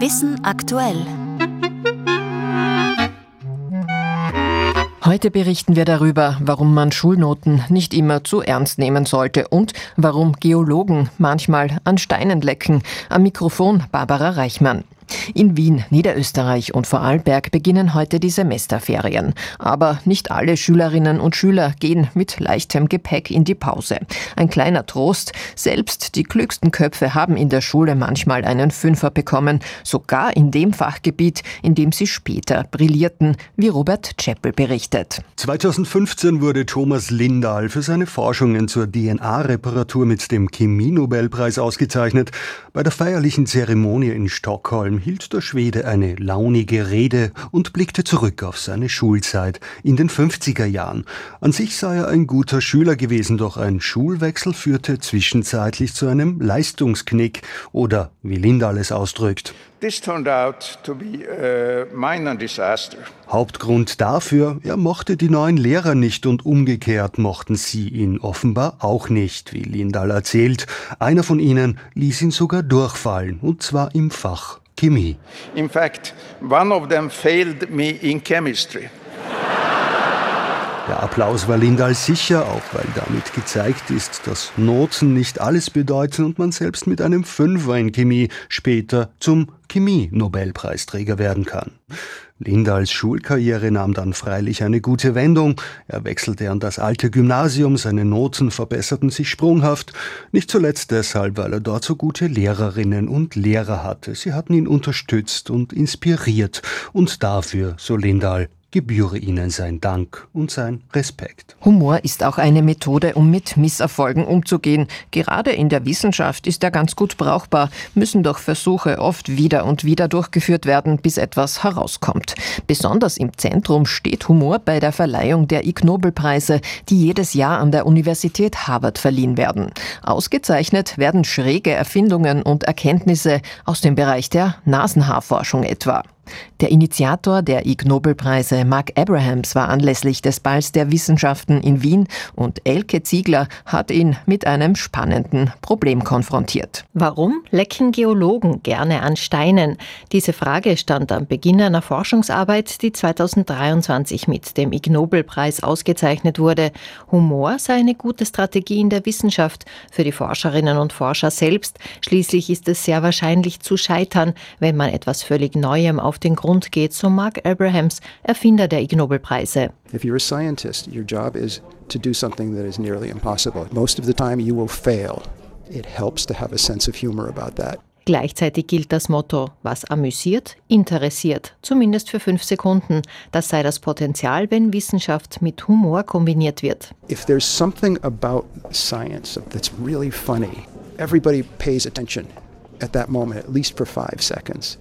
Wissen aktuell. Heute berichten wir darüber, warum man Schulnoten nicht immer zu ernst nehmen sollte und warum Geologen manchmal an Steinen lecken. Am Mikrofon Barbara Reichmann. In Wien, Niederösterreich und Vorarlberg beginnen heute die Semesterferien. Aber nicht alle Schülerinnen und Schüler gehen mit leichtem Gepäck in die Pause. Ein kleiner Trost, selbst die klügsten Köpfe haben in der Schule manchmal einen Fünfer bekommen, sogar in dem Fachgebiet, in dem sie später brillierten, wie Robert Chappell berichtet. 2015 wurde Thomas Lindahl für seine Forschungen zur DNA-Reparatur mit dem Chemie-Nobelpreis ausgezeichnet. Bei der feierlichen Zeremonie in Stockholm hielt der Schwede eine launige Rede und blickte zurück auf seine Schulzeit in den 50er Jahren. An sich sei er ein guter Schüler gewesen, doch ein Schulwechsel führte zwischenzeitlich zu einem Leistungsknick oder wie Lindahl es ausdrückt. This turned out to be a minor disaster. Hauptgrund dafür, er mochte die neuen Lehrer nicht und umgekehrt mochten sie ihn offenbar auch nicht, wie Lindahl erzählt. Einer von ihnen ließ ihn sogar durchfallen, und zwar im Fach Chemie. In fact, one of them failed me in chemistry. Der Applaus war Lindahl sicher, auch weil damit gezeigt ist, dass Noten nicht alles bedeuten und man selbst mit einem Fünfer in Chemie später zum Chemie-Nobelpreisträger werden kann. Lindahls Schulkarriere nahm dann freilich eine gute Wendung. Er wechselte an das alte Gymnasium, seine Noten verbesserten sich sprunghaft, nicht zuletzt deshalb, weil er dort so gute Lehrerinnen und Lehrer hatte. Sie hatten ihn unterstützt und inspiriert, und dafür, so Lindahl, gebühre ihnen sein Dank und sein Respekt. Humor ist auch eine Methode, um mit Misserfolgen umzugehen. Gerade in der Wissenschaft ist er ganz gut brauchbar, müssen doch Versuche oft wieder und wieder durchgeführt werden, bis etwas herauskommt. Besonders im Zentrum steht Humor bei der Verleihung der Ig Nobelpreise, die jedes Jahr an der Universität Harvard verliehen werden. Ausgezeichnet werden schräge Erfindungen und Erkenntnisse aus dem Bereich der Nasenhaarforschung etwa. Der Initiator der Ig Nobelpreise, Mark Abrahams, war anlässlich des Balls der Wissenschaften in Wien und Elke Ziegler hat ihn mit einem spannenden Problem konfrontiert. Warum lecken Geologen gerne an Steinen? Diese Frage stand am Beginn einer Forschungsarbeit, die 2023 mit dem Ig Nobelpreis ausgezeichnet wurde. Humor sei eine gute Strategie in der Wissenschaft für die Forscherinnen und Forscher selbst. Schließlich ist es sehr wahrscheinlich zu scheitern, wenn man etwas völlig Neuem auf den Grund geht, so Mark Abrahams, Erfinder der Ig Nobelpreise. If you're a scientist, your job is to do something that is nearly impossible. Most of the time you will fail. It helps to have a sense of humor about that. Gleichzeitig gilt das Motto, was amüsiert, interessiert, zumindest für fünf Sekunden. Das sei das Potenzial, wenn Wissenschaft mit Humor kombiniert wird. If there's something about science that's really funny, everybody pays attention at that moment, at least for five seconds.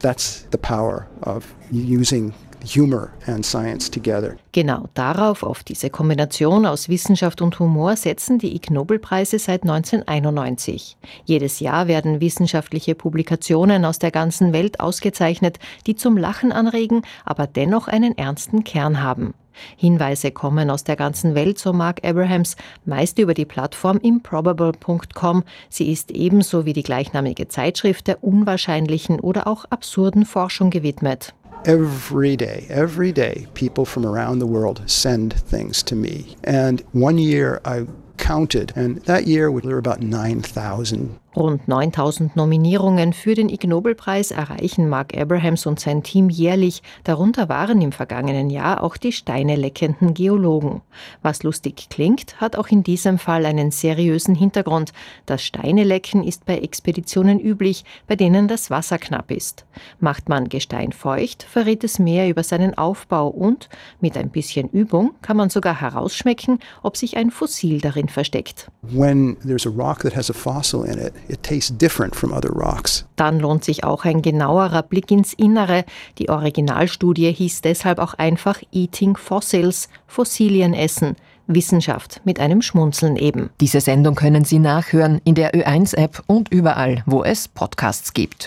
That's the power of using humor and science together. Genau darauf, auf diese Kombination aus Wissenschaft und Humor, setzen die Ig Nobelpreise seit 1991. Jedes Jahr werden wissenschaftliche Publikationen aus der ganzen Welt ausgezeichnet, die zum Lachen anregen, aber dennoch einen ernsten Kern haben. Hinweise kommen aus der ganzen Welt, so Mark Abrahams, meist über die Plattform improbable.com. Sie ist ebenso wie die gleichnamige Zeitschrift der unwahrscheinlichen oder auch absurden Forschung gewidmet. Every day, every day, people from around the world send things to me. And one year I counted, and that year there were about 9,000 Rund 9000 Nominierungen für den Ig Nobelpreis erreichen Mark Abrahams und sein Team jährlich. Darunter waren im vergangenen Jahr auch die steineleckenden Geologen. Was lustig klingt, hat auch in diesem Fall einen seriösen Hintergrund. Das Steinelecken ist bei Expeditionen üblich, bei denen das Wasser knapp ist. Macht man Gestein feucht, verrät es mehr über seinen Aufbau und mit ein bisschen Übung kann man sogar herausschmecken, ob sich ein Fossil darin versteckt. When there's a rock that has a fossil in it, it tastes different from other rocks. Dann lohnt sich auch ein genauerer Blick ins Innere. Die Originalstudie hieß deshalb auch einfach Eating Fossils, Fossilien essen. Wissenschaft mit einem Schmunzeln eben. Diese Sendung können Sie nachhören in der Ö1-App und überall, wo es Podcasts gibt.